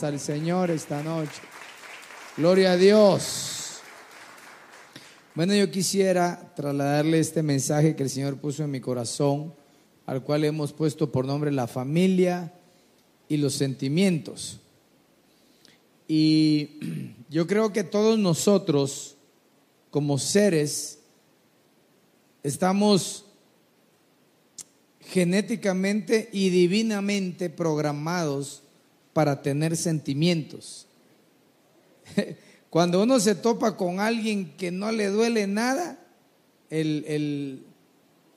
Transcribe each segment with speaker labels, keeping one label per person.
Speaker 1: Al Señor esta noche. Gloria a Dios. Bueno, yo quisiera trasladarle este mensaje que el Señor puso en mi corazón, al cual hemos puesto por nombre la familia y los sentimientos. Y yo creo que todos nosotros, como seres, estamos genéticamente y divinamente programados para tener sentimientos. Cuando uno se topa con alguien que no le duele nada, el, el-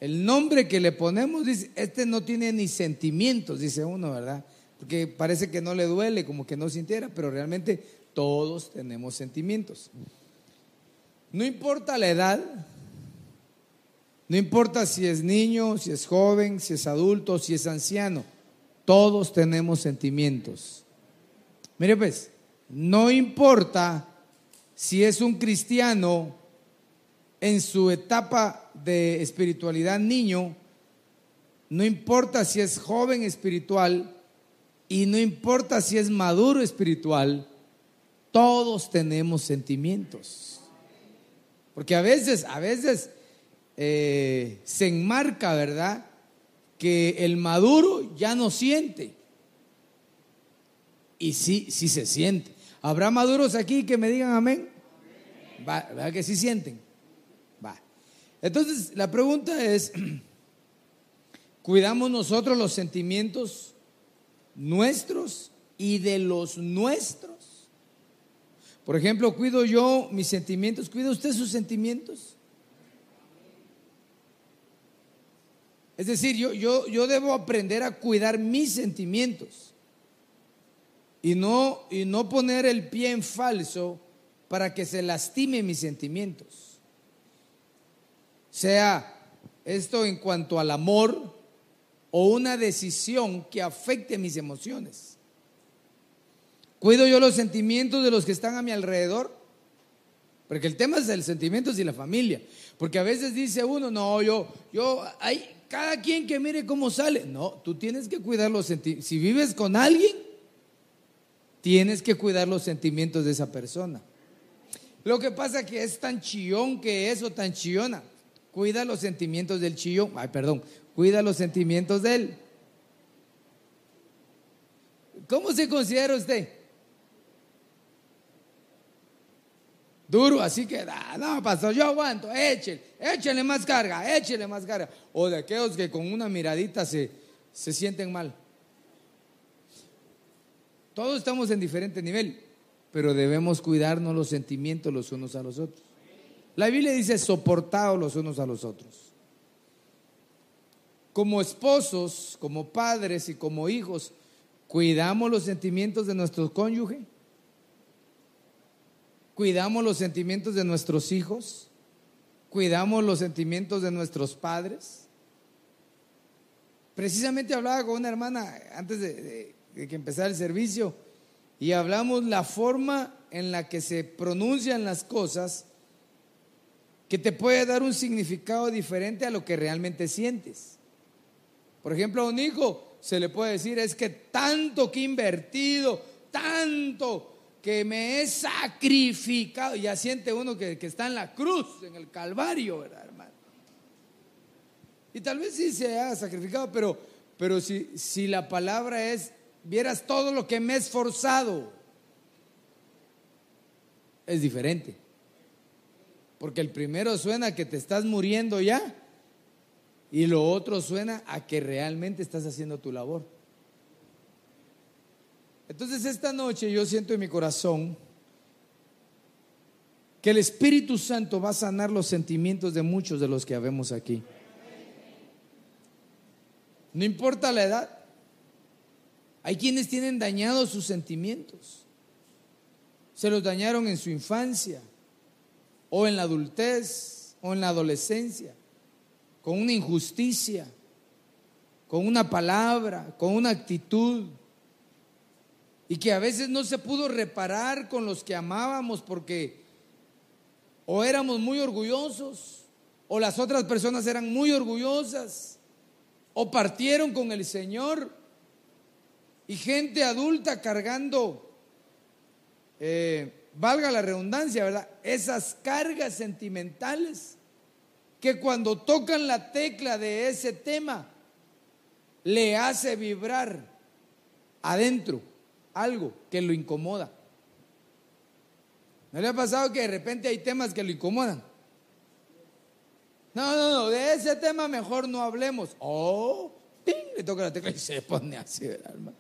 Speaker 1: el nombre que le ponemos dice, este no tiene ni sentimientos, dice uno, ¿verdad? Porque parece que no le duele, como que no sintiera, pero realmente todos tenemos sentimientos. No importa la edad, no importa si es niño, si es joven, si es adulto, si es anciano, todos tenemos sentimientos. Mire pues, no importa si es un cristiano en su etapa de espiritualidad niño, no importa si es joven espiritual y no importa si es maduro espiritual, todos tenemos sentimientos. Porque a veces, a veces eh, se enmarca, ¿verdad? Que el maduro ya no siente. Y sí, sí se siente. ¿Habrá maduros aquí que me digan amén? Va, ¿Verdad que sí sienten? Va. Entonces, la pregunta es, ¿cuidamos nosotros los sentimientos nuestros y de los nuestros? Por ejemplo, ¿cuido yo mis sentimientos? ¿Cuida usted sus sentimientos? Es decir, yo, yo, yo debo aprender a cuidar mis sentimientos y no, y no poner el pie en falso para que se lastime mis sentimientos. Sea esto en cuanto al amor o una decisión que afecte mis emociones. ¿Cuido yo los sentimientos de los que están a mi alrededor? Porque el tema es el sentimientos y la familia. Porque a veces dice uno, no, yo, yo, hay cada quien que mire cómo sale. No, tú tienes que cuidar los sentimientos. Si vives con alguien, tienes que cuidar los sentimientos de esa persona. Lo que pasa que es tan chillón que es o tan chillona. Cuida los sentimientos del chillón. Ay, perdón. Cuida los sentimientos de él. ¿Cómo se considera usted? Duro, así que, ah, no, pastor, yo aguanto, échele, échele más carga, échele más carga. O de aquellos que con una miradita se, se sienten mal. Todos estamos en diferente nivel, pero debemos cuidarnos los sentimientos los unos a los otros. La Biblia dice soportados los unos a los otros. Como esposos, como padres y como hijos, cuidamos los sentimientos de nuestro cónyuge. Cuidamos los sentimientos de nuestros hijos. Cuidamos los sentimientos de nuestros padres. Precisamente hablaba con una hermana antes de, que empezara el servicio y hablamos la forma en la que se pronuncian las cosas que te puede dar un significado diferente a lo que realmente sientes. Por ejemplo, a un hijo se le puede decir es que tanto que he invertido, tanto que me he sacrificado, ya siente uno que, que está en la cruz, en el Calvario, ¿verdad, hermano? Y tal vez sí se haya sacrificado, pero, pero si, si la palabra es, vieras todo lo que me he esforzado, es diferente. Porque el primero suena que te estás muriendo ya y lo otro suena a que realmente estás haciendo tu labor. Entonces esta noche yo siento en mi corazón que el Espíritu Santo va a sanar los sentimientos de muchos de los que habemos aquí. No importa la edad. Hay quienes tienen dañados sus sentimientos. Se los dañaron en su infancia, o en la adultez, o en la adolescencia, con una injusticia, con una palabra, con una actitud, y que a veces no se pudo reparar con los que amábamos porque o éramos muy orgullosos, o las otras personas eran muy orgullosas, o partieron con el Señor, y gente adulta cargando, eh, valga la redundancia, ¿verdad? Esas cargas sentimentales que cuando tocan la tecla de ese tema, le hace vibrar adentro algo que lo incomoda. ¿No le ha pasado que de repente hay temas que lo incomodan? No, no, no, de ese tema mejor no hablemos. Oh, le toca la tecla y se pone así, alma.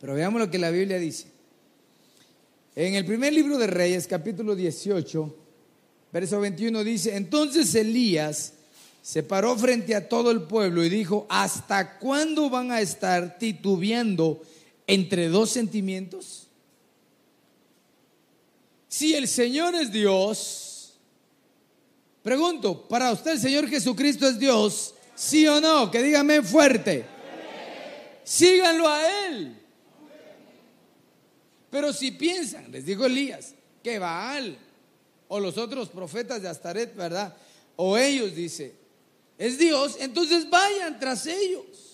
Speaker 1: Pero veamos lo que la Biblia dice. En el primer libro de Reyes, capítulo 18, verso 21 dice, entonces Elías se paró frente a todo el pueblo y dijo, ¿hasta cuándo van a estar titubeando entre dos sentimientos? Si el Señor es Dios, pregunto, ¿para usted el Señor Jesucristo es Dios? ¿Sí o no? Que dígame fuerte. Síganlo a Él. Pero si piensan, les dijo Elías, que Baal o los otros profetas de Astaret, ¿verdad? O ellos, dice, es Dios, entonces vayan tras ellos.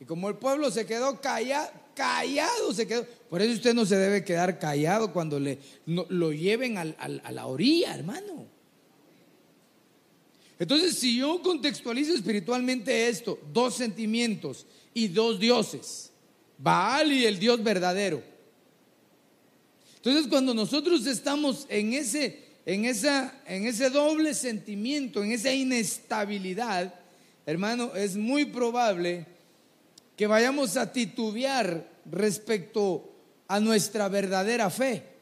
Speaker 1: Y como el pueblo se quedó callado, callado se quedó. Por eso usted no se debe quedar callado cuando le, lo lleven a la orilla, hermano. Entonces, si yo contextualizo espiritualmente esto, dos sentimientos y dos dioses, Baal y el Dios verdadero. Entonces, cuando nosotros estamos en ese en, esa, en ese doble sentimiento, en esa inestabilidad, hermano, es muy probable que vayamos a titubear respecto a nuestra verdadera fe.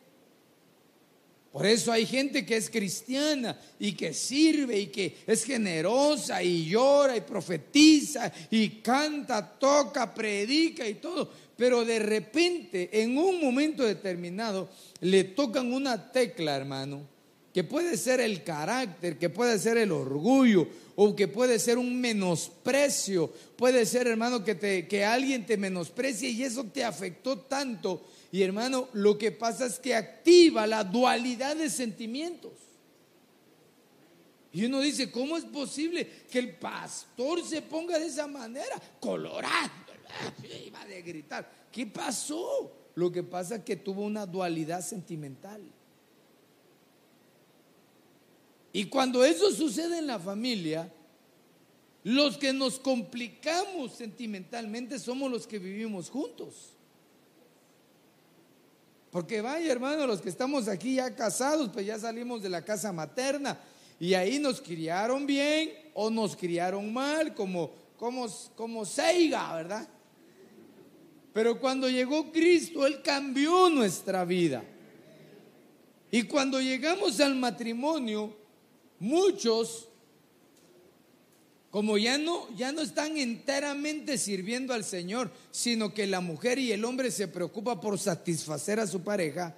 Speaker 1: Por eso hay gente que es cristiana y que sirve y que es generosa y llora y profetiza y canta, toca, predica y todo. Pero de repente, en un momento determinado, le tocan una tecla, hermano, que puede ser el carácter, que puede ser el orgullo, o que puede ser un menosprecio, puede ser, hermano, que, te, que alguien te menosprecie y eso te afectó tanto. Y hermano, lo que pasa es que activa la dualidad de sentimientos. Y uno dice, ¿cómo es posible que el pastor se ponga de esa manera? Colorado, iba de gritar. ¿Qué pasó? Lo que pasa es que tuvo una dualidad sentimental. Y cuando eso sucede en la familia, los que nos complicamos sentimentalmente somos los que vivimos juntos. Porque vaya hermano, los que estamos aquí ya casados, pues ya salimos de la casa materna y ahí nos criaron bien o nos criaron mal, como, como, como Seiga, ¿verdad? Pero cuando llegó Cristo, Él cambió nuestra vida. Y cuando llegamos al matrimonio, Muchos, como ya no, ya no están enteramente sirviendo al Señor, sino que la mujer y el hombre se preocupa por satisfacer a su pareja,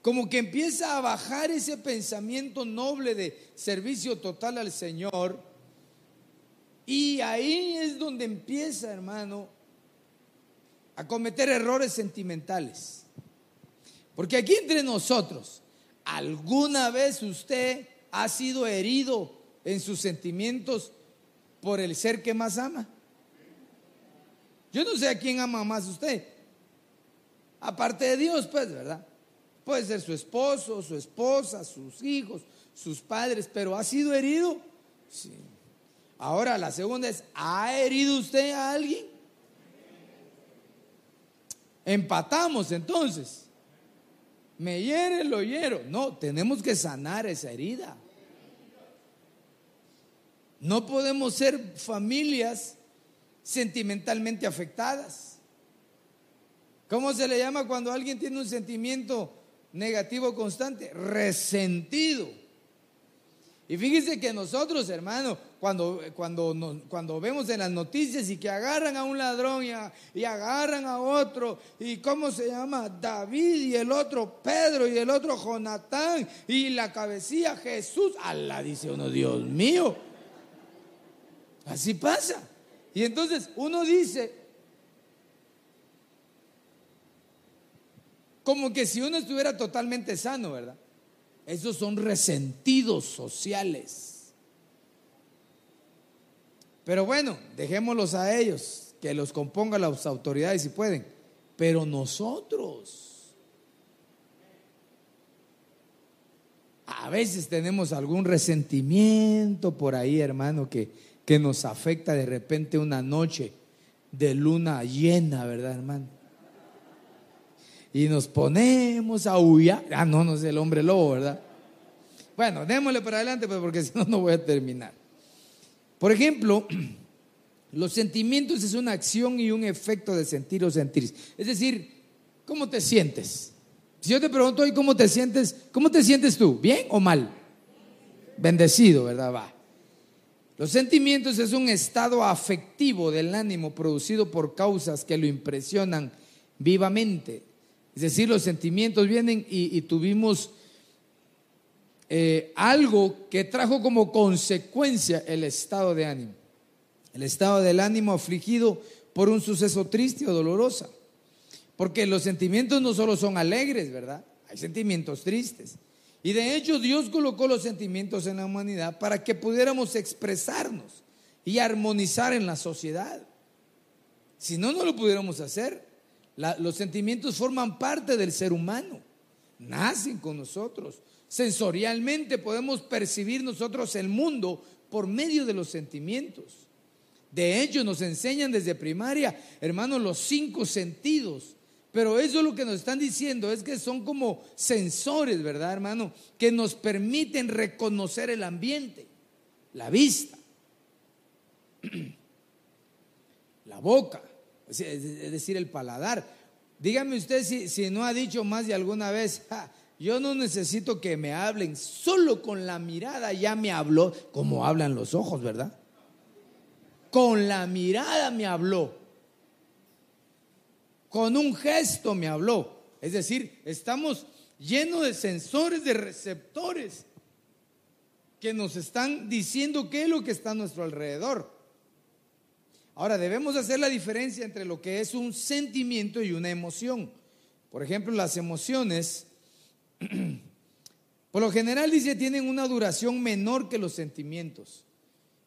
Speaker 1: como que empieza a bajar ese pensamiento noble de servicio total al Señor. Y ahí es donde empieza, hermano, a cometer errores sentimentales. Porque aquí entre nosotros, ¿alguna vez usted ha sido herido en sus sentimientos por el ser que más ama. Yo no sé a quién ama más usted. Aparte de Dios, pues, ¿verdad? Puede ser su esposo, su esposa, sus hijos, sus padres, pero ¿ha sido herido? Sí. Ahora, la segunda es, ¿ha herido usted a alguien? Empatamos entonces. Me hiere, lo hiero. No, tenemos que sanar esa herida. No podemos ser familias sentimentalmente afectadas. ¿Cómo se le llama cuando alguien tiene un sentimiento negativo constante, resentido. Y fíjese que nosotros, hermano, cuando, cuando, cuando vemos en las noticias y que agarran a un ladrón y, agarran a otro, y cómo se llama, David y el otro Pedro y el otro Jonatán y la cabecilla Jesús, Allah dice uno, Dios mío, así pasa. Y entonces uno dice, como que si uno estuviera totalmente sano, ¿verdad? Esos son resentidos sociales. Pero bueno, dejémoslos a ellos, que los compongan las autoridades si pueden. Pero nosotros, a veces tenemos algún resentimiento por ahí, hermano, que, que nos afecta de repente una noche de luna llena, ¿verdad, hermano? y nos ponemos a huir. Ah, no, no es el hombre lobo, ¿verdad? Bueno, démosle para adelante, pues, porque si no, no voy a terminar. Por ejemplo, los sentimientos es una acción y un efecto de sentir o sentir. Es decir, ¿cómo te sientes? Si yo te pregunto hoy cómo te sientes, ¿cómo te sientes tú? ¿Bien o mal? Bendecido, ¿verdad? Va. Los sentimientos es un estado afectivo del ánimo producido por causas que lo impresionan vivamente. Es decir, los sentimientos vienen y, tuvimos eh, algo que trajo como consecuencia el estado de ánimo. El estado del ánimo afligido por un suceso triste o doloroso. Porque los sentimientos no solo son alegres, ¿verdad? Hay sentimientos tristes. Y de hecho Dios colocó los sentimientos en la humanidad para que pudiéramos expresarnos y armonizar en la sociedad. Si no, no lo pudiéramos hacer los sentimientos forman parte del ser humano, nacen con nosotros. Sensorialmente podemos percibir nosotros el mundo por medio de los sentimientos. De hecho, nos enseñan desde primaria, hermanos, los cinco sentidos. Pero eso lo que nos están diciendo es que son como sensores, ¿verdad, hermano? Que nos permiten reconocer el ambiente, la vista, la boca, es decir, el paladar. Dígame usted si, no ha dicho más de alguna vez, yo no necesito que me hablen, solo con la mirada ya me habló, como hablan los ojos, ¿verdad? Con la mirada me habló, con un gesto me habló. Es decir, estamos llenos de sensores, de receptores que nos están diciendo qué es lo que está a nuestro alrededor. Ahora, debemos hacer la diferencia entre lo que es un sentimiento y una emoción. Por ejemplo, las emociones, por lo general dice, tienen una duración menor que los sentimientos.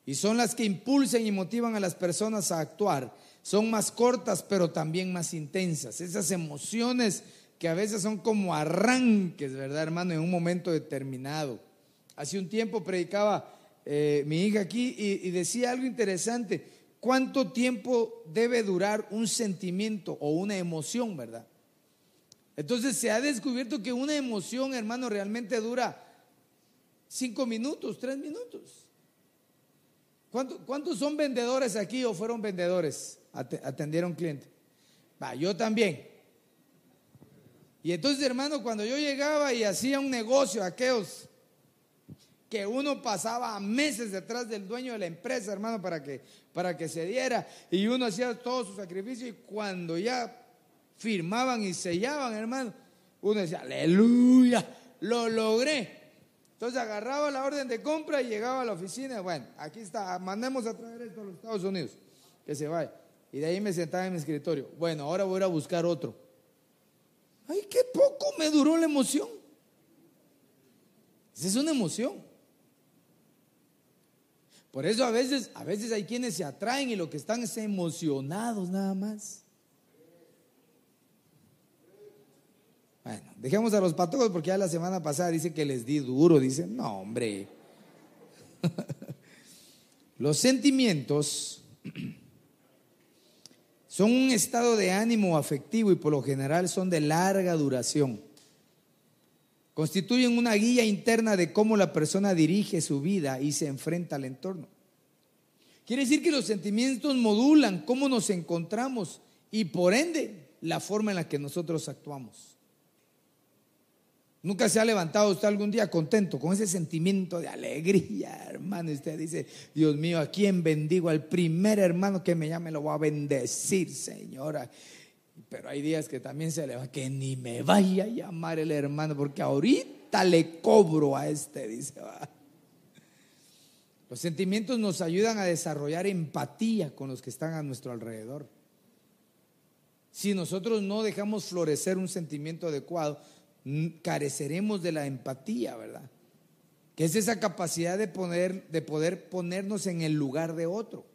Speaker 1: Y son las que impulsan y motivan a las personas a actuar. Son más cortas, pero también más intensas. Esas emociones que a veces son como arranques, ¿verdad, hermano? En un momento determinado. Hace un tiempo predicaba eh, mi hija aquí y decía algo interesante cuánto tiempo debe durar un sentimiento o una emoción, ¿verdad? Entonces se ha descubierto que una emoción, hermano, realmente dura cinco minutos, tres minutos. ¿Cuántos son vendedores aquí o fueron vendedores? Atendieron cliente. Va, yo también. Y entonces, hermano, cuando yo llegaba y hacía un negocio, aquellos que uno pasaba meses detrás del dueño de la empresa, hermano, para que, para que se diera. Y uno hacía todo su sacrificio y cuando ya firmaban y sellaban, hermano, uno decía, aleluya, lo logré. Entonces agarraba la orden de compra y llegaba a la oficina. Bueno, aquí está, mandemos a traer esto a los Estados Unidos, que se vaya. Y de ahí me sentaba en mi escritorio. Bueno, ahora voy a buscar otro. Ay, qué poco me duró la emoción. Esa es una emoción. Por eso a veces, a veces hay quienes se atraen y lo que están es emocionados nada más. Bueno, dejemos a los patojos porque ya la semana pasada dice que les di duro. Dice, no, hombre. los sentimientos son un estado de ánimo afectivo y por lo general son de larga duración. Constituyen una guía interna de cómo la persona dirige su vida y se enfrenta al entorno. Quiere decir que los sentimientos modulan cómo nos encontramos y por ende la forma en la que nosotros actuamos. Nunca se ha levantado usted algún día contento con ese sentimiento de alegría, hermano. Usted dice, Dios mío, ¿a quién bendigo? Al primer hermano que me llame lo voy a bendecir, señora. Pero hay días que también se le va, que ni me vaya a llamar el hermano, porque ahorita le cobro a este, dice. Los sentimientos nos ayudan a desarrollar empatía con los que están a nuestro alrededor. Si nosotros no dejamos florecer un sentimiento adecuado, careceremos de la empatía, ¿verdad? Que es esa capacidad de, poner, de poder ponernos en el lugar de otro.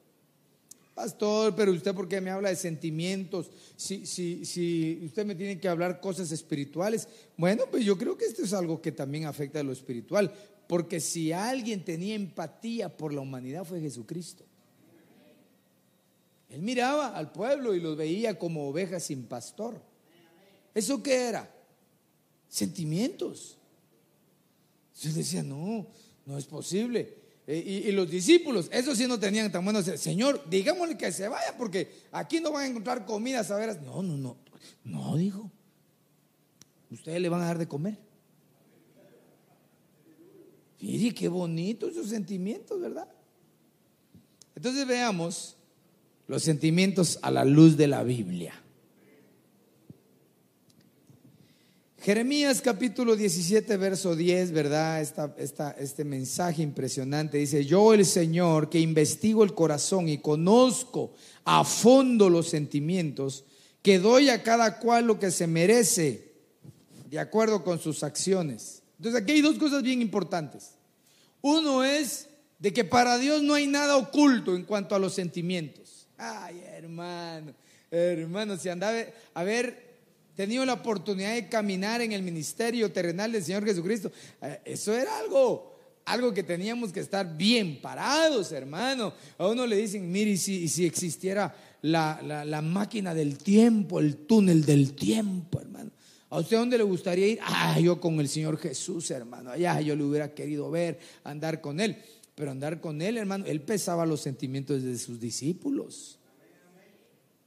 Speaker 1: Pastor, pero usted por qué me habla de sentimientos? Si, si, si usted me tiene que hablar cosas espirituales, bueno, pues yo creo que esto es algo que también afecta a lo espiritual, porque si alguien tenía empatía por la humanidad fue Jesucristo. Él miraba al pueblo y los veía como ovejas sin pastor. ¿Eso qué era? Sentimientos. Entonces decía, no, no es posible. Eh, y, los discípulos, esos sí no tenían tan buenos. Señor, digámosle que se vaya porque aquí no van a encontrar comida, saber. No, no, no. No, dijo. Ustedes le van a dar de comer. Mire, qué bonito esos sentimientos, ¿verdad? Entonces veamos los sentimientos a la luz de la Biblia. Jeremías capítulo 17, verso 10, ¿verdad? este mensaje impresionante dice, yo el Señor que investigo el corazón y conozco a fondo los sentimientos, que doy a cada cual lo que se merece de acuerdo con sus acciones. Entonces aquí hay dos cosas bien importantes. Uno es de que para Dios no hay nada oculto en cuanto a los sentimientos. Ay, hermano, hermano, si andaba a ver tenido la oportunidad de caminar en el ministerio terrenal del Señor Jesucristo, eh, eso era algo, algo que teníamos que estar bien parados, hermano. A uno le dicen, mire, si, si existiera la, la, máquina del tiempo, el túnel del tiempo, hermano. ¿A usted dónde le gustaría ir? Ah, yo con el Señor Jesús, hermano. Allá yo le hubiera querido ver, andar con Él. Pero andar con Él, hermano, Él pesaba los sentimientos de sus discípulos.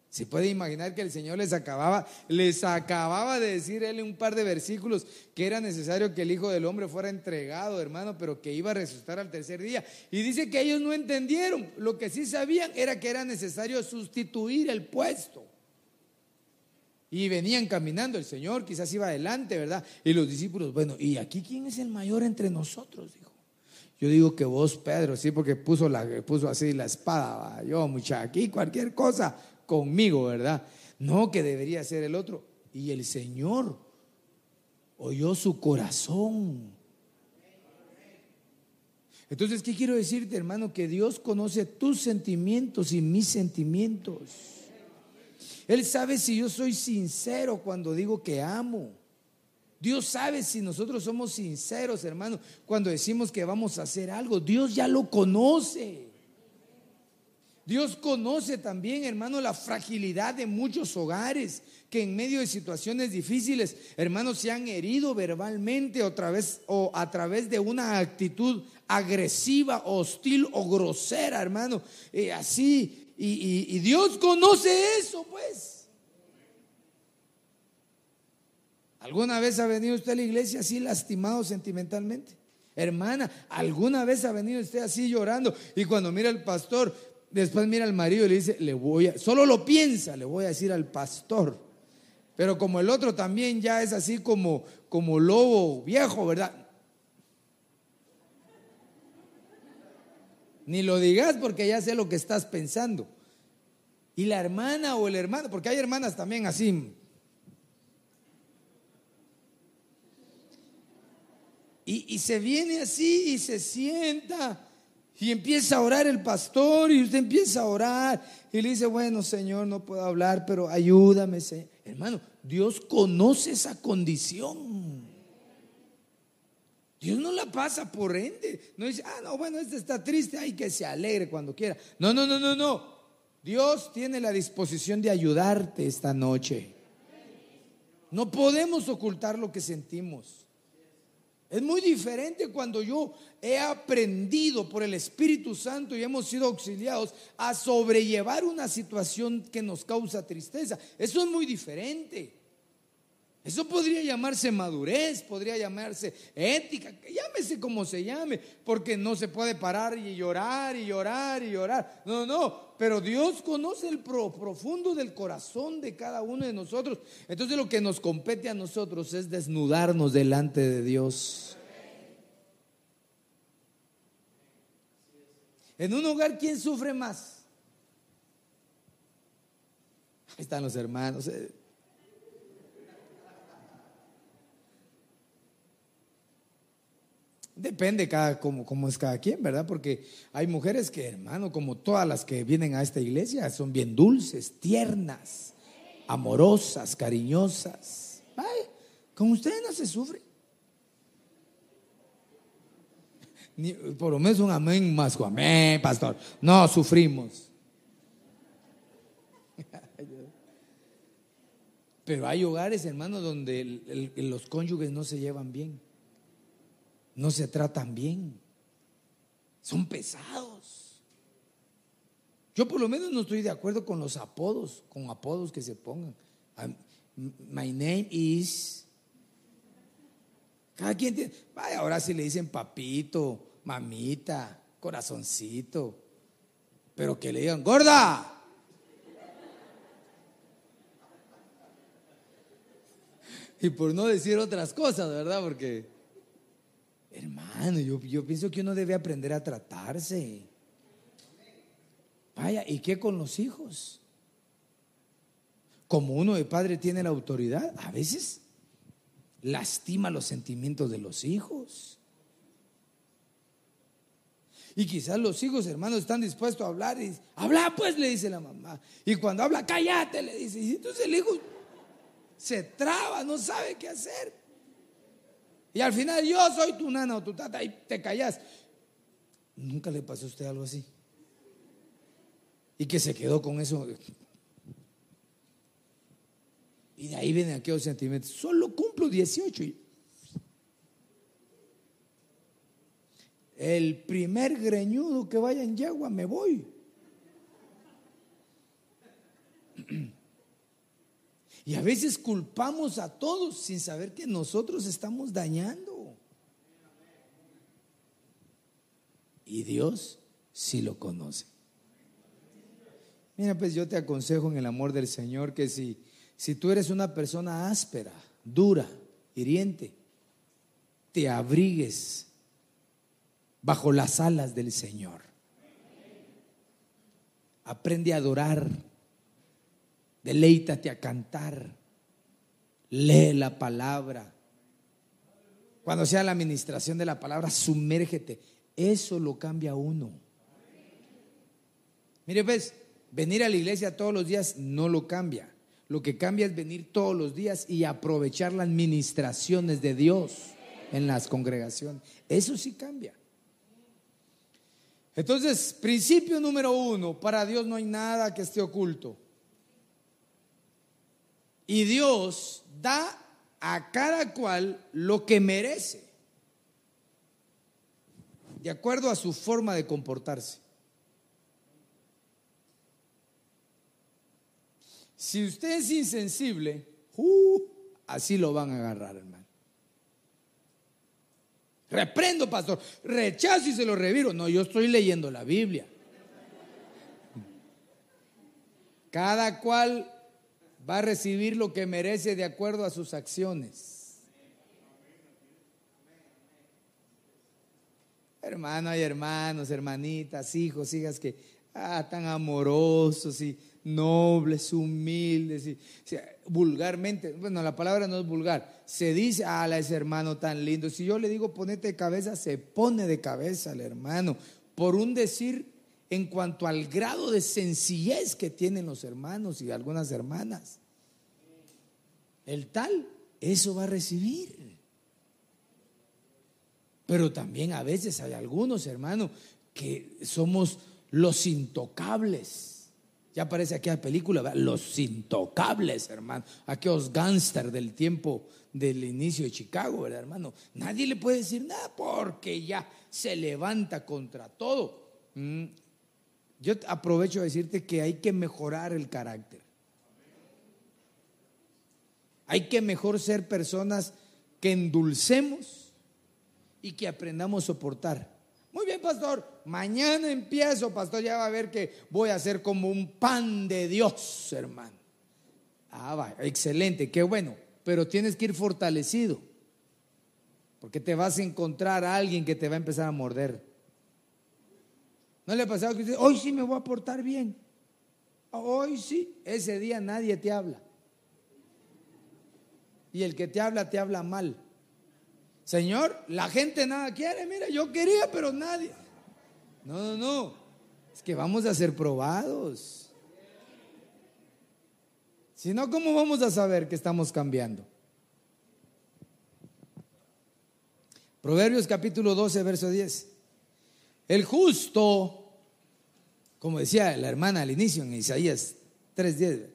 Speaker 1: Se puede imaginar que el Señor les acababa, les acababa de decir él un par de versículos que era necesario que el Hijo del Hombre fuera entregado, hermano, pero que iba a resucitar al tercer día. Y dice que ellos no entendieron. Lo que sí sabían era que era necesario sustituir el puesto. Y venían caminando, el Señor quizás iba adelante, ¿verdad? Y los discípulos, bueno, ¿y aquí quién es el mayor entre nosotros? Dijo. Yo digo que vos, Pedro, sí, porque puso, la, puso así la espada, yo, muchacho, aquí cualquier cosa conmigo, ¿verdad? No, que debería ser el otro. Y el Señor oyó su corazón. Entonces, ¿qué quiero decirte, hermano? Que Dios conoce tus sentimientos y mis sentimientos. Él sabe si yo soy sincero cuando digo que amo. Dios sabe si nosotros somos sinceros, hermano, cuando decimos que vamos a hacer algo. Dios ya lo conoce. Dios conoce también, hermano, la fragilidad de muchos hogares que en medio de situaciones difíciles, hermanos, se han herido verbalmente o a través de una actitud agresiva, hostil o grosera, hermano. Eh, así, y, y Dios conoce eso, pues. ¿Alguna vez ha venido usted a la iglesia así lastimado sentimentalmente? Hermana, ¿alguna vez ha venido usted así llorando? Y cuando mira el pastor, Después mira al marido y le dice, le voy a, solo lo piensa, le voy a decir al pastor. Pero como el otro también ya es así como, como lobo viejo, ¿verdad? Ni lo digas porque ya sé lo que estás pensando. Y la hermana o el hermano, porque hay hermanas también así. Y, y se viene así y se sienta y empieza a orar el pastor y usted empieza a orar y le dice, bueno, Señor, no puedo hablar, pero ayúdame. Hermano, Dios conoce esa condición. Dios no la pasa por ende. No dice, ah, no, bueno, este está triste, hay que se alegre cuando quiera. No, no, no, no, no. Dios tiene la disposición de ayudarte esta noche. No podemos ocultar lo que sentimos. Es muy diferente cuando yo he aprendido por el Espíritu Santo y hemos sido auxiliados a sobrellevar una situación que nos causa tristeza. Eso es muy diferente. Eso podría llamarse madurez, podría llamarse ética, llámese como se llame, porque no se puede parar y llorar y llorar y llorar. No, no, pero Dios conoce el profundo del corazón de cada uno de nosotros. Entonces lo que nos compete a nosotros es desnudarnos delante de Dios. En un hogar, ¿quién sufre más? Ahí están los hermanos. Eh. Depende cada cómo, es cada quien, ¿verdad? Porque hay mujeres que, hermano, como todas las que vienen a esta iglesia, son bien dulces, tiernas, amorosas, cariñosas. Ay, con ustedes no se sufre. por lo menos un amén más, amén, pastor. No sufrimos. Pero hay hogares, hermano, donde los cónyuges no se llevan bien no se tratan bien, son pesados. Yo por lo menos no estoy de acuerdo con los apodos, con apodos que se pongan. My name is. Cada quien tiene. Vaya, ahora sí le dicen papito, mamita, corazoncito. Pero que le digan, gorda. Y por no decir otras cosas, ¿verdad? Porque Hermano, yo, pienso que uno debe aprender a tratarse. Vaya, ¿y qué con los hijos? Como uno de padre tiene la autoridad, a veces lastima los sentimientos de los hijos. Y quizás los hijos, hermanos, están dispuestos a hablar y habla pues, le dice la mamá. Y cuando habla, cállate, le dice. Y entonces el hijo se traba, no sabe qué hacer. Y al final yo soy tu nana o tu tata y te callas. ¿Nunca le pasó a usted algo así? Y que se quedó con eso. Y de ahí vienen aquellos sentimientos. Solo cumplo 18. El primer greñudo que vaya en Yagua me voy. Y a veces culpamos a todos sin saber que nosotros estamos dañando. Y Dios sí lo conoce. Mira, pues yo te aconsejo en el amor del Señor que si, si tú eres una persona áspera, dura, hiriente, te abrigues bajo las alas del Señor. Aprende a adorar Deleítate a cantar. Lee la palabra. Cuando sea la administración de la palabra, sumérgete. Eso lo cambia uno. Mire, pues, venir a la iglesia todos los días no lo cambia. Lo que cambia es venir todos los días y aprovechar las administraciones de Dios en las congregaciones. Eso sí cambia. Entonces, principio número uno, para Dios no hay nada que esté oculto. Y Dios da a cada cual lo que merece, de acuerdo a su forma de comportarse. Si usted es insensible, uh, así lo van a agarrar, hermano. Reprendo, pastor. Rechazo y se lo reviro. No, yo estoy leyendo la Biblia. Cada cual va a recibir lo que merece de acuerdo a sus acciones. Hermano, hay hermanos, hermanitas, hijos, hijas que ah, tan amorosos y nobles, humildes y, vulgarmente, bueno, la palabra no es vulgar, se dice, ah, ese hermano tan lindo. Si yo le digo ponete de cabeza, se pone de cabeza el hermano por un decir en cuanto al grado de sencillez que tienen los hermanos y algunas hermanas. El tal, eso va a recibir. Pero también a veces hay algunos hermanos que somos los intocables. Ya aparece aquí la película, los intocables, hermano. Aquellos gángsters del tiempo del inicio de Chicago, ¿verdad, hermano? Nadie le puede decir nada porque ya se levanta contra todo. Mm, yo aprovecho a decirte que hay que mejorar el carácter. Hay que mejor ser personas que endulcemos y que aprendamos a soportar. Muy bien, pastor. Mañana empiezo, pastor. Ya va a ver que voy a ser como un pan de Dios, hermano. Ah, va, excelente, qué bueno. Pero tienes que ir fortalecido. Porque te vas a encontrar a alguien que te va a empezar a morder. ¿No le ha pasado que usted, hoy sí me voy a portar bien? Hoy sí, ese día nadie te habla. Y el que te habla, te habla mal. Señor, la gente nada quiere. Mira, yo quería, pero nadie. No, no, no. Es que vamos a ser probados. Si no, ¿cómo vamos a saber que estamos cambiando? Proverbios capítulo 12, verso 10. El justo, como decía la hermana al inicio en Isaías 3:10,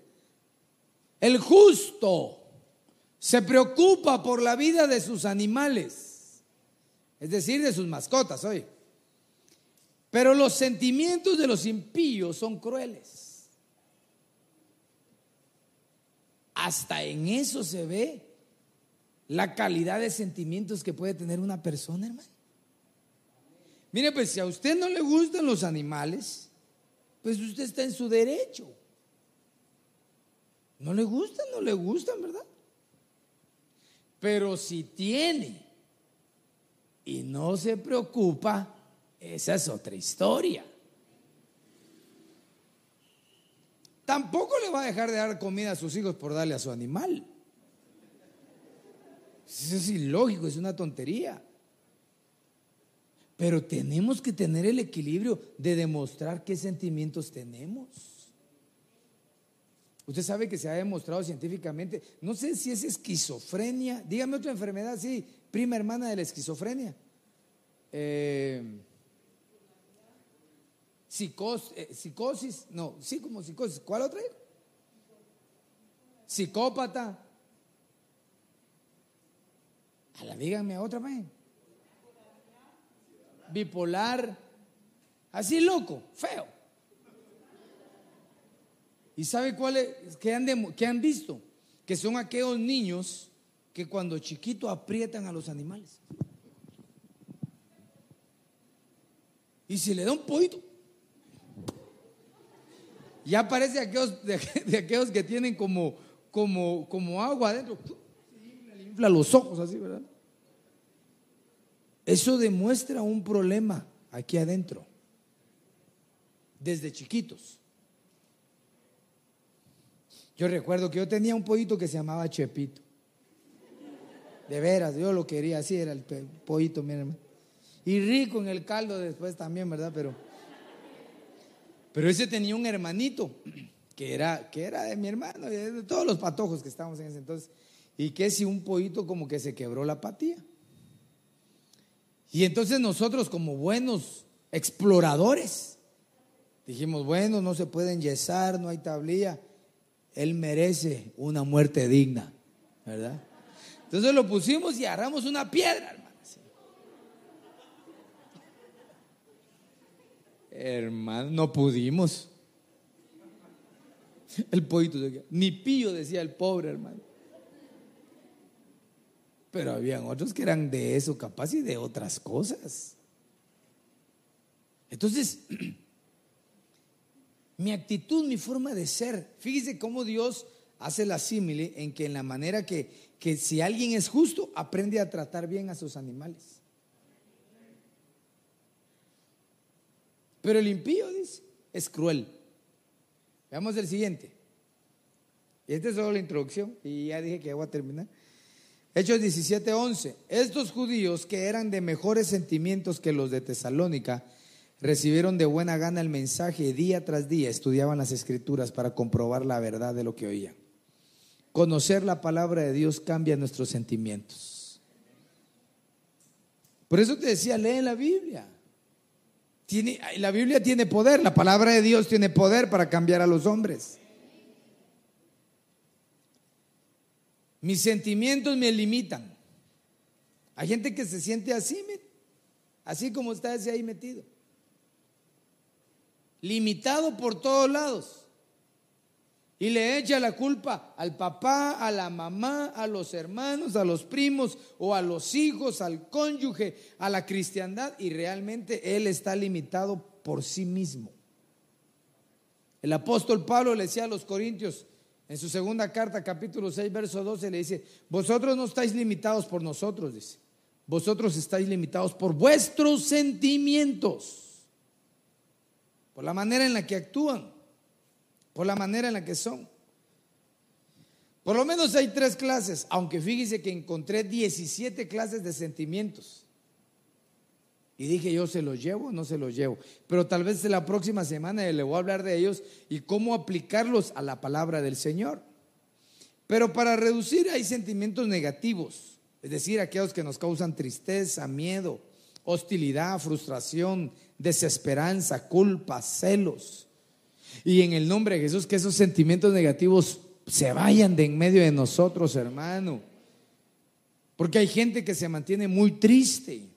Speaker 1: el justo se preocupa por la vida de sus animales, es decir, de sus mascotas hoy. Pero los sentimientos de los impíos son crueles. Hasta en eso se ve la calidad de sentimientos que puede tener una persona, hermano. Mire, pues si a usted no le gustan los animales, pues usted está en su derecho. No le gustan, no le gustan, ¿verdad? Pero si tiene y no se preocupa, esa es otra historia. Tampoco le va a dejar de dar comida a sus hijos por darle a su animal. Eso es ilógico, es una tontería. Pero tenemos que tener el equilibrio de demostrar qué sentimientos tenemos. Usted sabe que se ha demostrado científicamente, no sé si es esquizofrenia, dígame otra enfermedad, sí, prima hermana de la esquizofrenia. Eh, eh, psicosis, no, sí como psicosis, ¿cuál otra? Psicópata. A la dígame otra vez. Bipolar, así loco, feo. ¿Y sabe cuáles que han, han visto? Que son aquellos niños que cuando chiquitos aprietan a los animales. Y si le da un poquito, ya parece aquellos, de, aquellos que tienen como, como, como agua adentro. Le infla los ojos así, ¿verdad? Eso demuestra un problema aquí adentro, desde chiquitos. Yo recuerdo que yo tenía un pollito que se llamaba Chepito. De veras, yo lo quería, así era el pollito, mi hermano. Y rico en el caldo después también, ¿verdad? Pero, pero ese tenía un hermanito que era, que era de mi hermano, de todos los patojos que estábamos en ese entonces. Y que si un pollito como que se quebró la patía. Y entonces nosotros como buenos exploradores, dijimos, bueno, no se puede enyesar, no hay tablilla él merece una muerte digna, ¿verdad? Entonces lo pusimos y agarramos una piedra, hermano. Hermano, no pudimos. El pollito, ni pillo decía el pobre hermano. Pero habían otros que eran de eso capaz y de otras cosas. Entonces, mi actitud, mi forma de ser. Fíjese cómo Dios hace la símile en que en la manera que, que si alguien es justo, aprende a tratar bien a sus animales. Pero el impío, dice, es cruel. Veamos el siguiente. Esta es solo la introducción y ya dije que ya voy a terminar. Hechos 17:11. Estos judíos que eran de mejores sentimientos que los de Tesalónica, recibieron de buena gana el mensaje día tras día estudiaban las escrituras para comprobar la verdad de lo que oían. Conocer la palabra de Dios cambia nuestros sentimientos. Por eso te decía, lee la Biblia. Tiene, la Biblia tiene poder, la palabra de Dios tiene poder para cambiar a los hombres. Mis sentimientos me limitan. Hay gente que se siente así, así como está ese ahí metido limitado por todos lados. Y le echa la culpa al papá, a la mamá, a los hermanos, a los primos o a los hijos, al cónyuge, a la cristiandad. Y realmente él está limitado por sí mismo. El apóstol Pablo le decía a los corintios en su segunda carta, capítulo 6, verso 12, le dice, vosotros no estáis limitados por nosotros, dice. Vosotros estáis limitados por vuestros sentimientos, por la manera en la que actúan por la manera en la que son. Por lo menos hay tres clases, aunque fíjese que encontré 17 clases de sentimientos. Y dije, yo se los llevo o no se los llevo. Pero tal vez la próxima semana le voy a hablar de ellos y cómo aplicarlos a la palabra del Señor. Pero para reducir hay sentimientos negativos, es decir, aquellos que nos causan tristeza, miedo, hostilidad, frustración, desesperanza, culpa, celos. Y en el nombre de Jesús, que esos sentimientos negativos se vayan de en medio de nosotros, hermano. Porque hay gente que se mantiene muy triste.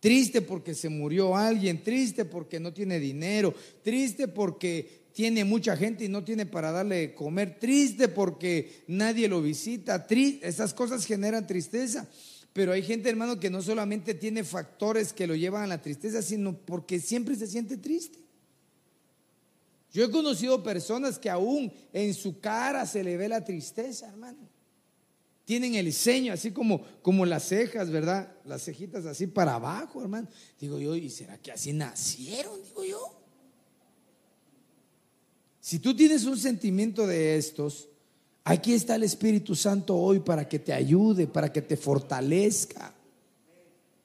Speaker 1: Triste porque se murió alguien, triste porque no tiene dinero, triste porque tiene mucha gente y no tiene para darle de comer, triste porque nadie lo visita, triste, esas cosas generan tristeza. Pero hay gente, hermano, que no solamente tiene factores que lo llevan a la tristeza, sino porque siempre se siente triste. Yo he conocido personas que aún en su cara se le ve la tristeza, hermano. Tienen el ceño así como, como las cejas, ¿verdad? Las cejitas así para abajo, hermano. Digo yo, ¿y será que así nacieron? Digo yo. Si tú tienes un sentimiento de estos, aquí está el Espíritu Santo hoy para que te ayude, para que te fortalezca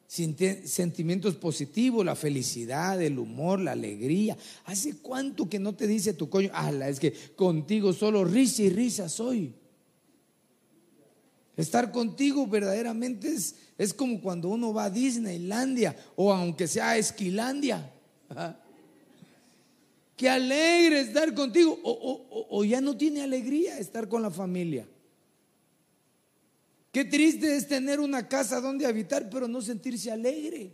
Speaker 1: sentimientos positivos, la felicidad, el humor, la alegría. ¿Hace cuánto que no te dice tu coño? Ala, es que contigo solo risa y risa soy. Estar contigo verdaderamente es, es como cuando uno va a Disneylandia o aunque sea a Esquilandia. Qué alegre estar contigo o, o ya no tiene alegría estar con la familia. Qué triste es tener una casa donde habitar, pero no sentirse alegre.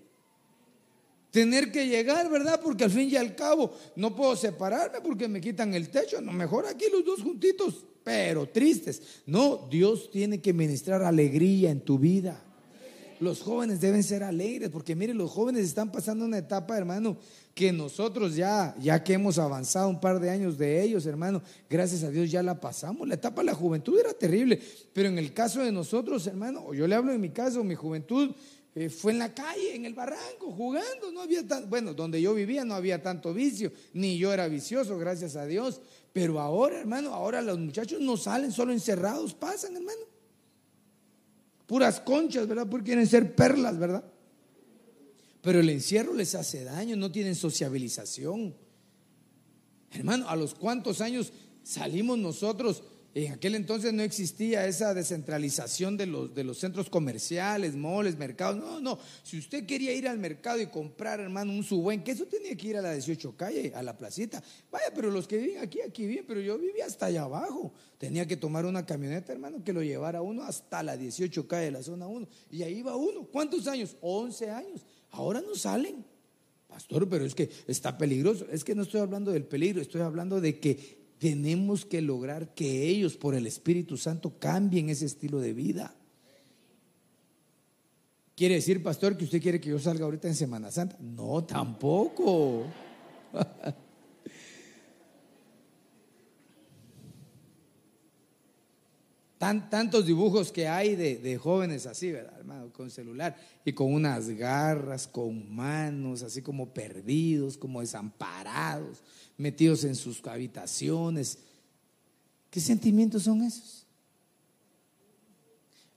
Speaker 1: Tener que llegar, ¿verdad? Porque al fin y al cabo no puedo separarme porque me quitan el techo. No, mejor aquí los dos juntitos, pero tristes. No, Dios tiene que ministrar alegría en tu vida. Los jóvenes deben ser alegres porque mire, los jóvenes están pasando una etapa, hermano, que nosotros ya, ya que hemos avanzado un par de años de ellos, hermano, gracias a Dios ya la pasamos. La etapa de la juventud era terrible, pero en el caso de nosotros, hermano, yo le hablo de mi caso, mi juventud eh, fue en la calle, en el barranco, jugando, no había tan, bueno, donde yo vivía no había tanto vicio, ni yo era vicioso, gracias a Dios, pero ahora, hermano, ahora los muchachos no salen, solo encerrados pasan, hermano. Puras conchas, ¿verdad? Porque quieren ser perlas, ¿verdad? Pero el encierro les hace daño, no tienen sociabilización. Hermano, ¿a los cuántos años salimos nosotros? En aquel entonces no existía esa descentralización de los, de los centros comerciales, moles, mercados. No, no. Si usted quería ir al mercado y comprar, hermano, un su buen queso, tenía que ir a la 18 calle, a la placita. Vaya, pero los que viven aquí, aquí bien, pero yo vivía hasta allá abajo. Tenía que tomar una camioneta, hermano, que lo llevara uno hasta la 18 calle de la zona 1. Y ahí va uno. ¿Cuántos años? 11 años. Ahora no salen. Pastor, pero es que está peligroso. Es que no estoy hablando del peligro, estoy hablando de que tenemos que lograr que ellos por el Espíritu Santo cambien ese estilo de vida. ¿Quiere decir, pastor, que usted quiere que yo salga ahorita en Semana Santa? No, tampoco. tantos dibujos que hay de, jóvenes así, ¿verdad, hermano? Con celular y con unas garras, con manos, así como perdidos, como desamparados, metidos en sus habitaciones. ¿Qué sentimientos son esos?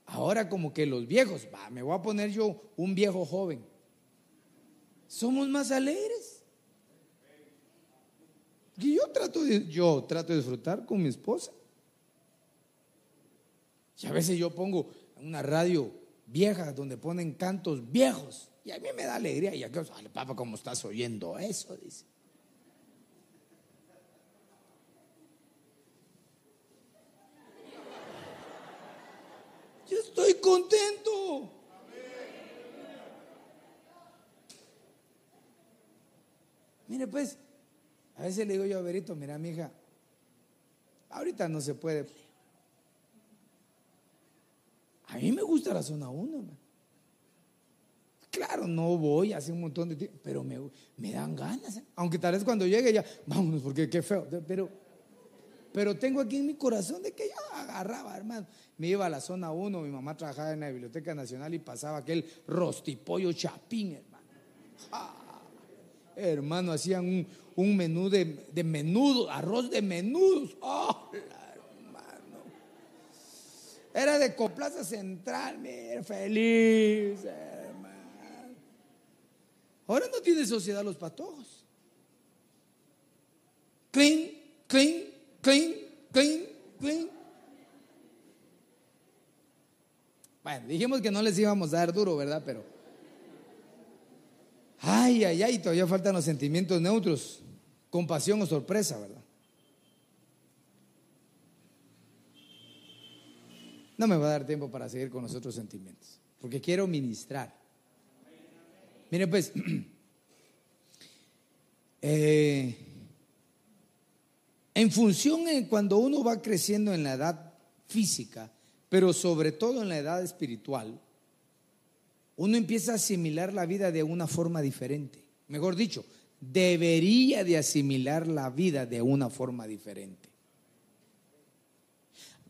Speaker 1: Ahora como que los viejos, va, me voy a poner yo un viejo joven. Somos más alegres. Y yo trato de, yo trato de disfrutar con mi esposa. Y a veces yo pongo una radio vieja donde ponen cantos viejos. Y a mí me da alegría. Y aquellos, ay, papá, ¿cómo estás oyendo eso? Dice. Yo estoy contento. Mire, pues, a veces le digo yo a Berito, mira, mi hija, ahorita no se puede. A mí me gusta la zona 1, Claro, no voy hace un montón de tiempo, pero me, me dan ganas. ¿eh? Aunque tal vez cuando llegue ya, vámonos, porque qué feo. Pero, pero tengo aquí en mi corazón de que ya agarraba, hermano. Me iba a la zona 1, mi mamá trabajaba en la Biblioteca Nacional y pasaba aquel rostipollo chapín, hermano. hermano, hacían un, un menú de, de, menudo, arroz de menudos. ¡Oh, hermano! Era de Coplaza Central, mira, feliz, hermano. Ahora no tiene sociedad los patojos. Clean, clean, clean, clean, clean. Bueno, dijimos que no les íbamos a dar duro, ¿verdad? Pero. Ay, ay, ay, todavía faltan los sentimientos neutros. Compasión o sorpresa, ¿verdad? No me va a dar tiempo para seguir con los otros sentimientos, porque quiero ministrar. Mire, pues, eh, en función de cuando uno va creciendo en la edad física, pero sobre todo en la edad espiritual, uno empieza a asimilar la vida de una forma diferente. Mejor dicho, debería de asimilar la vida de una forma diferente.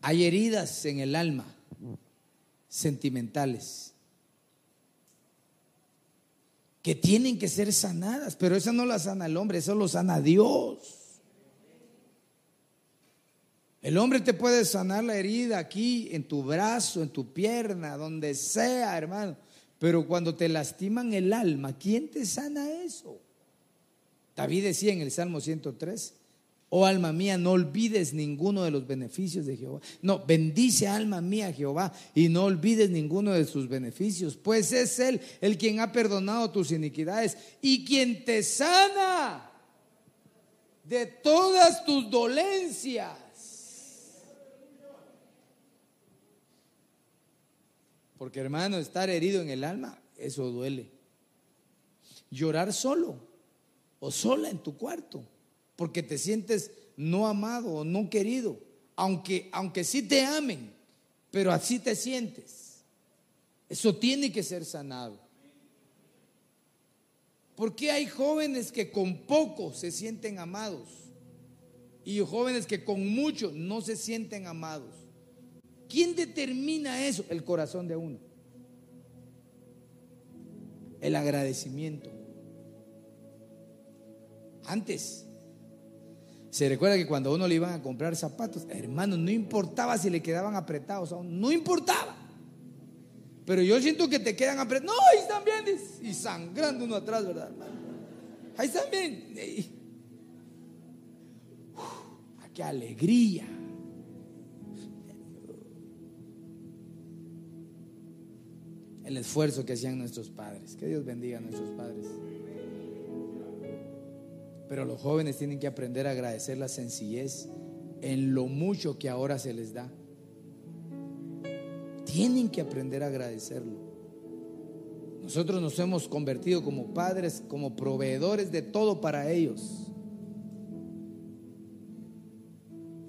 Speaker 1: Hay heridas en el alma sentimentales que tienen que ser sanadas, pero eso no la sana el hombre, eso lo sana Dios. El hombre te puede sanar la herida aquí, en tu brazo, en tu pierna, donde sea, hermano. Pero cuando te lastiman el alma, ¿quién te sana eso? David decía en el Salmo 103, oh alma mía, no olvides ninguno de los beneficios de Jehová. No, bendice alma mía Jehová y no olvides ninguno de sus beneficios, pues es Él el quien ha perdonado tus iniquidades y quien te sana de todas tus dolencias. Porque hermano, estar herido en el alma, eso duele. Llorar solo o sola en tu cuarto, porque te sientes no amado o no querido, aunque, aunque sí te amen, pero así te sientes. Eso tiene que ser sanado. Porque hay jóvenes que con poco se sienten amados y jóvenes que con mucho no se sienten amados? ¿Quién determina eso? El corazón de uno. El agradecimiento. Antes, se recuerda que cuando a uno le iban a comprar zapatos, hermano, no importaba si le quedaban apretados, no importaba. Pero yo siento que te quedan apretados. No, ahí están bien. Y sangrando uno atrás, ¿verdad, hermano? Ahí están bien. qué alegría. el esfuerzo que hacían nuestros padres. Que Dios bendiga a nuestros padres. Pero los jóvenes tienen que aprender a agradecer la sencillez en lo mucho que ahora se les da. Tienen que aprender a agradecerlo. Nosotros nos hemos convertido como padres, como proveedores de todo para ellos.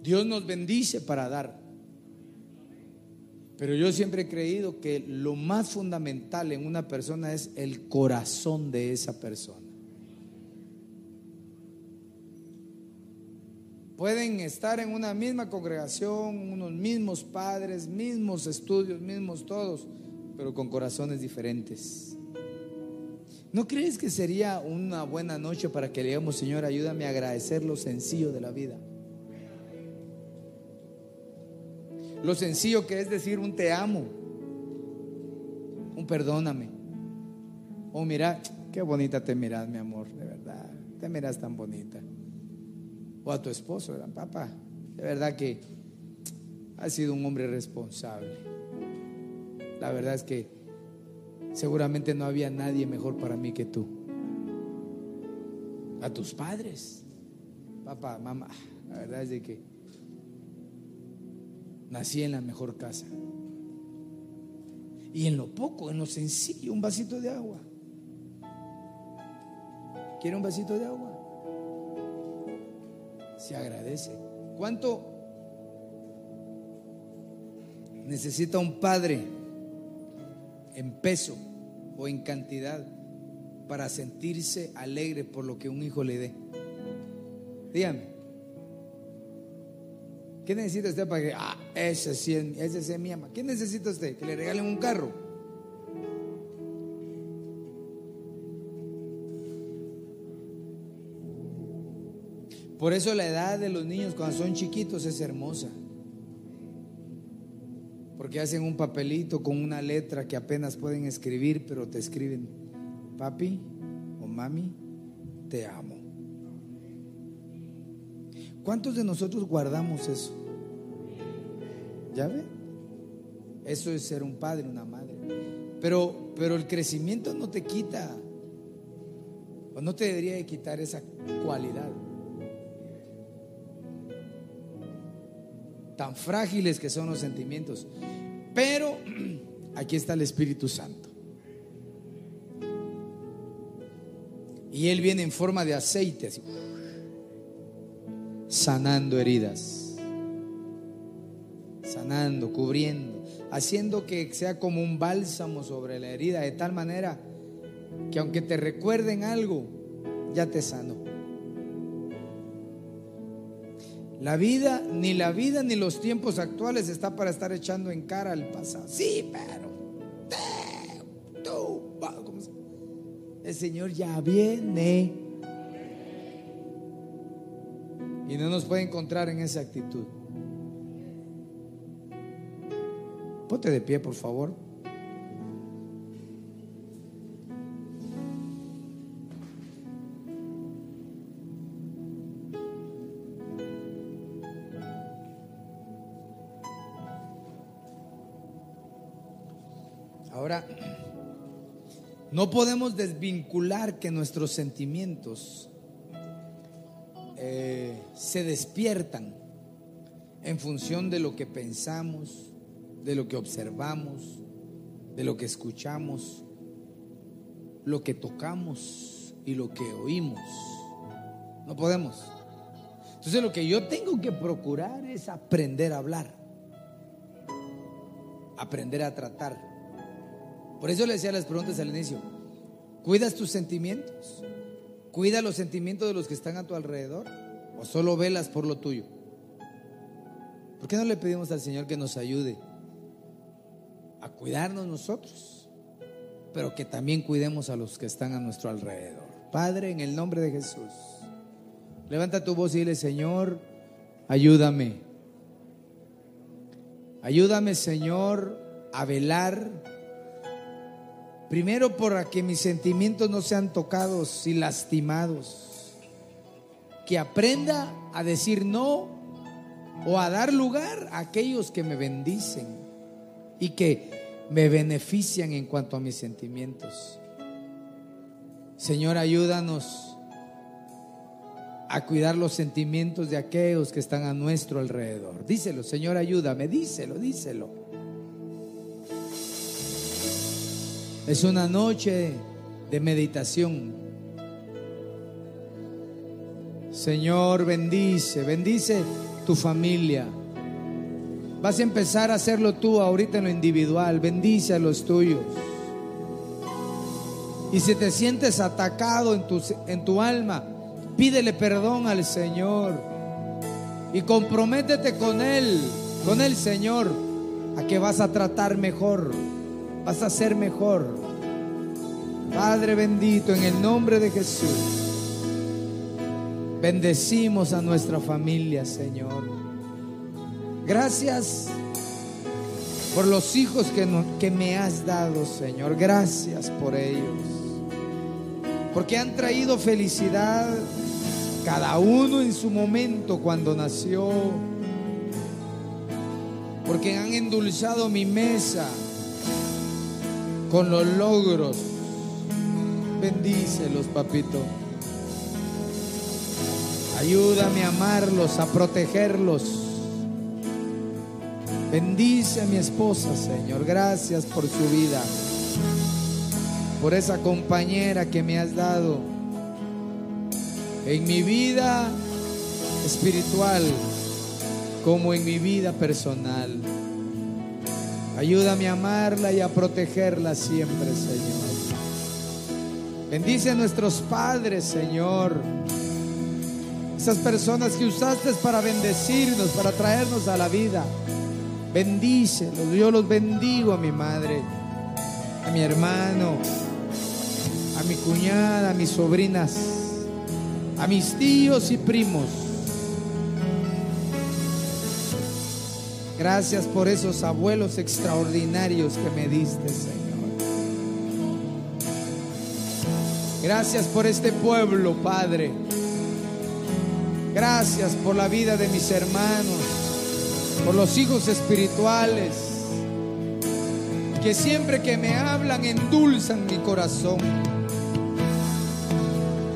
Speaker 1: Dios nos bendice para dar. Pero yo siempre he creído que lo más fundamental en una persona es el corazón de esa persona. Pueden estar en una misma congregación, unos mismos padres, mismos estudios, mismos todos, pero con corazones diferentes. ¿No crees que sería una buena noche para que le digamos, Señor, ayúdame a agradecer lo sencillo de la vida? Lo sencillo que es decir un te amo, un perdóname. O mira, qué bonita te miras, mi amor, de verdad. Te miras tan bonita. O a tu esposo, papá, de verdad que has sido un hombre responsable. La verdad es que seguramente no había nadie mejor para mí que tú. A tus padres, papá, mamá, la verdad es de que nací en la mejor casa. Y en lo poco, en lo sencillo, un vasito de agua. ¿Quiere un vasito de agua? se agradece. ¿Cuánto necesita un padre en peso o en cantidad para sentirse alegre por lo que un hijo le dé? Dígame. ¿Qué necesita usted para que, ah, ese sí, ese es mi ama? ¿Qué necesita usted? ¿Que le regalen un carro? Por eso la edad de los niños cuando son chiquitos es hermosa. Porque hacen un papelito con una letra que apenas pueden escribir, pero te escriben, papi o mami, te amo. ¿Cuántos de nosotros guardamos eso? ¿Ya ve? Eso es ser un padre, una madre. Pero, pero el crecimiento no te quita, o no te debería de quitar esa cualidad. Tan frágiles que son los sentimientos. Pero aquí está el Espíritu Santo. Y Él viene en forma de aceite, así sanando heridas, sanando, cubriendo, haciendo que sea como un bálsamo sobre la herida, de tal manera que aunque te recuerden algo, ya te sanó. La vida, ni la vida ni los tiempos actuales está para estar echando en cara al pasado. Sí, pero el Señor ya viene. Y no nos puede encontrar en esa actitud. Ponte de pie, por favor. No podemos desvincular que nuestros sentimientos eh, se despiertan en función de lo que pensamos, de lo que observamos, de lo que escuchamos, lo que tocamos y lo que oímos. No podemos. Entonces lo que yo tengo que procurar es aprender a hablar, aprender a tratar. Por eso le decía las preguntas al inicio, ¿cuidas tus sentimientos? ¿Cuida los sentimientos de los que están a tu alrededor? ¿O solo velas por lo tuyo? ¿Por qué no le pedimos al Señor que nos ayude a cuidarnos nosotros? Pero que también cuidemos a los que están a nuestro alrededor. Padre, en el nombre de Jesús, levanta tu voz y dile, Señor, ayúdame. Ayúdame, Señor, a velar Primero para que mis sentimientos no sean tocados y lastimados. Que aprenda a decir no o a dar lugar a aquellos que me bendicen y que me benefician en cuanto a mis sentimientos. Señor, ayúdanos a cuidar los sentimientos de aquellos que están a nuestro alrededor. Díselo, Señor, ayúdame, díselo, díselo. Es una noche de meditación. Señor, bendice, bendice tu familia. Vas a empezar a hacerlo tú ahorita en lo individual. Bendice a los tuyos. Y si te sientes atacado en tu, en tu alma, pídele perdón al Señor. Y comprométete con Él, con el Señor, a que vas a tratar mejor vas a ser mejor. Padre bendito, en el nombre de Jesús, bendecimos a nuestra familia, Señor. Gracias por los hijos que, que me has dado, Señor. Gracias por ellos. Porque han traído felicidad cada uno en su momento cuando nació. Porque han endulzado mi mesa con los logros. Bendícelos, papito. Ayúdame a amarlos, a protegerlos. Bendice a mi esposa, Señor. Gracias por su vida. Por esa compañera que me has dado en mi vida espiritual como en mi vida personal. Ayúdame a amarla y a protegerla siempre, Señor. Bendice a nuestros padres, Señor. Esas personas que usaste para bendecirnos, para traernos a la vida. Bendícelos. Yo los bendigo a mi madre, a mi hermano, a mi cuñada, a mis sobrinas, a mis tíos y primos. Gracias por esos abuelos extraordinarios que me diste, Señor. Gracias por este pueblo, Padre. Gracias por la vida de mis hermanos, por los hijos espirituales, que siempre que me hablan endulzan mi corazón.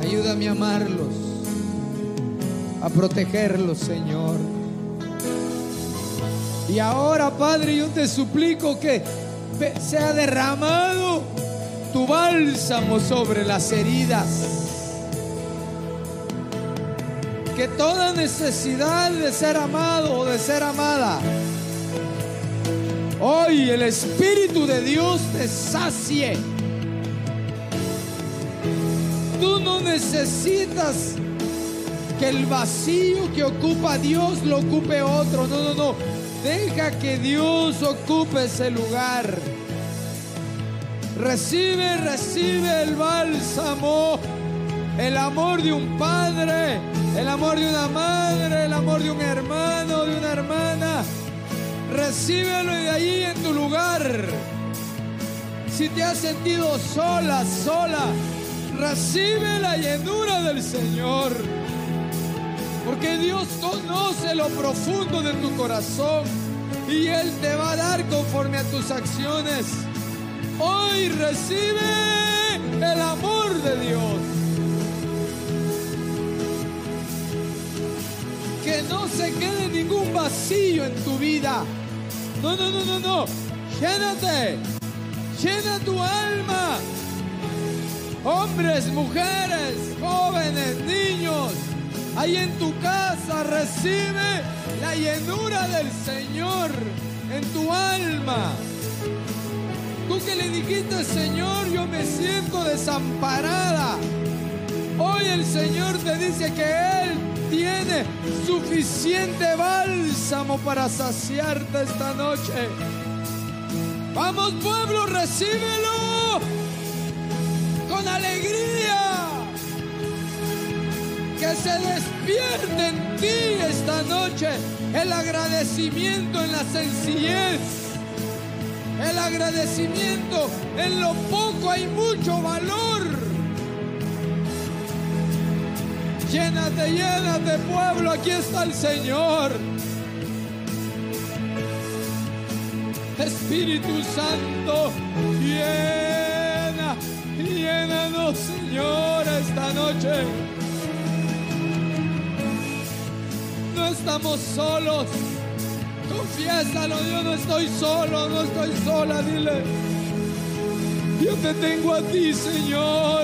Speaker 1: Ayúdame a amarlos, a protegerlos, Señor. Y ahora, Padre, yo te suplico que sea derramado tu bálsamo sobre las heridas. Que toda necesidad de ser amado o de ser amada, hoy el Espíritu de Dios te sacie. Tú no necesitas que el vacío que ocupa Dios lo ocupe otro. No, no, no. Deja que Dios ocupe ese lugar. Recibe, recibe el bálsamo, el amor de un padre, el amor de una madre, el amor de un hermano, de una hermana. Recíbelo de ahí en tu lugar. Si te has sentido sola, sola, recibe la llenura del Señor. Porque Dios conoce lo profundo de tu corazón y Él te va a dar conforme a tus acciones. Hoy recibe el amor de Dios. Que no se quede ningún vacío en tu vida. No, no, no, no, no. Llénate. Llena tu alma. Hombres, mujeres, jóvenes, niños ahí en tu casa, recibe la llenura del Señor en tu alma. Tú que le dijiste, Señor, yo me siento desamparada. Hoy el Señor te dice que Él tiene suficiente bálsamo para saciarte esta noche. Vamos pueblo, recíbelo con alegría que se despierte en ti esta noche el agradecimiento en la sencillez. El agradecimiento en lo poco hay mucho valor. Llénate, llénate pueblo, aquí está el Señor. Espíritu Santo, llena, llénanos Señor esta noche. No estamos solos. Confiésalo, yo no estoy solo, no estoy sola, dile. Yo te tengo a ti, Señor.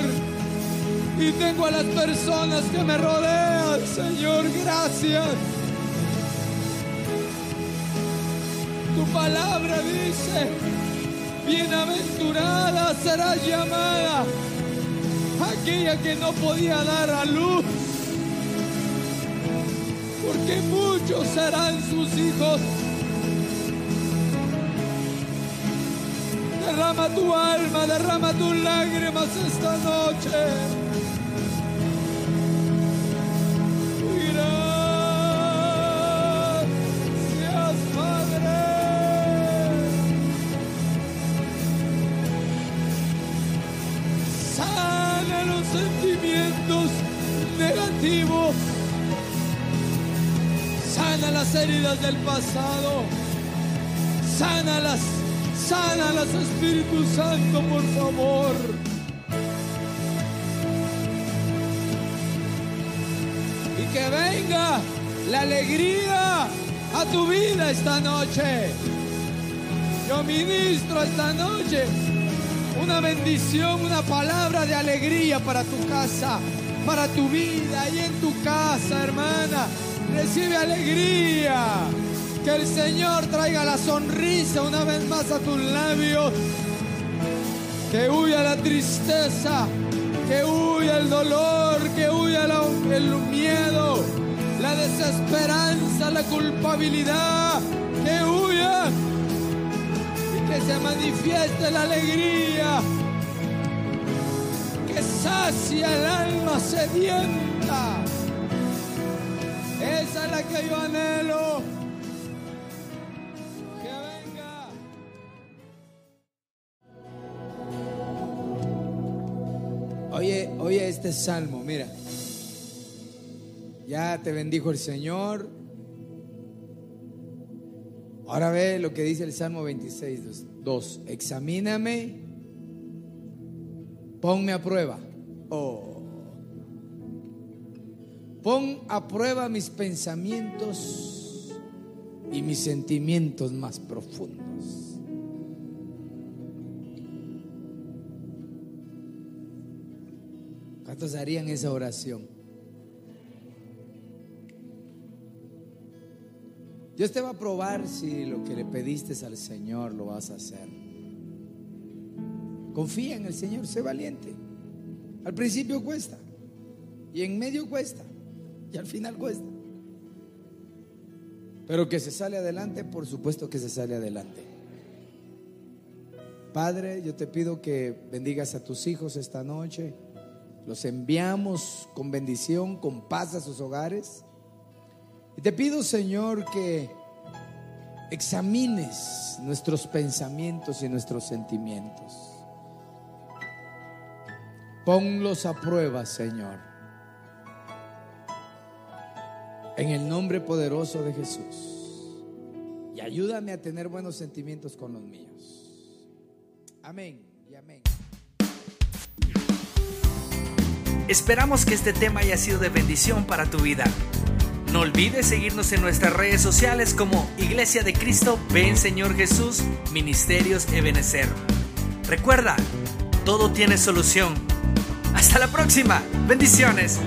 Speaker 1: Y tengo a las personas que me rodean, Señor, gracias. Tu palabra dice, bienaventurada será llamada aquella que no podía dar a luz porque muchos serán sus hijos. Derrama tu alma, derrama tus lágrimas esta noche. Las heridas del pasado. Sánalas, sánalas, Espíritu Santo, por favor. Y que venga la alegría a tu vida esta noche. Yo ministro esta noche una bendición, una palabra de alegría para tu casa, para tu vida y en tu casa, hermana. Recibe alegría. Que el Señor traiga la sonrisa una vez más a tus labios. Que huya la tristeza, que huya el dolor, que huya el miedo, la desesperanza, la culpabilidad, que huya y que se manifieste la alegría, que sacia el alma sedienta. Que yo anhelo. Oye, oye este salmo, mira. Ya te bendijo el Señor. Ahora ve lo que dice el Salmo 26, 2. Examíname, ponme a prueba. Oh. Pon a prueba mis pensamientos y mis sentimientos más profundos. ¿Cuántos harían esa oración? Dios te va a probar si lo que le pediste al Señor lo vas a hacer. Confía en el Señor, sé valiente. Al principio cuesta, y en medio cuesta, y al final cuesta. Pero que se sale adelante, por supuesto que se sale adelante. Padre, yo te pido que bendigas a tus hijos esta noche. Los enviamos con bendición, con paz a sus hogares. Y te pido, Señor, que examines nuestros pensamientos y nuestros sentimientos. Ponlos a prueba, Señor. En el nombre poderoso de Jesús. Y ayúdame a tener buenos sentimientos con los míos. Amén y amén.
Speaker 2: Esperamos que este tema haya sido de bendición para tu vida. No olvides seguirnos en nuestras redes sociales como Iglesia de Cristo, Ven Señor Jesús, Ministerios Ebenecer. Recuerda, todo tiene solución. Hasta la próxima. Bendiciones.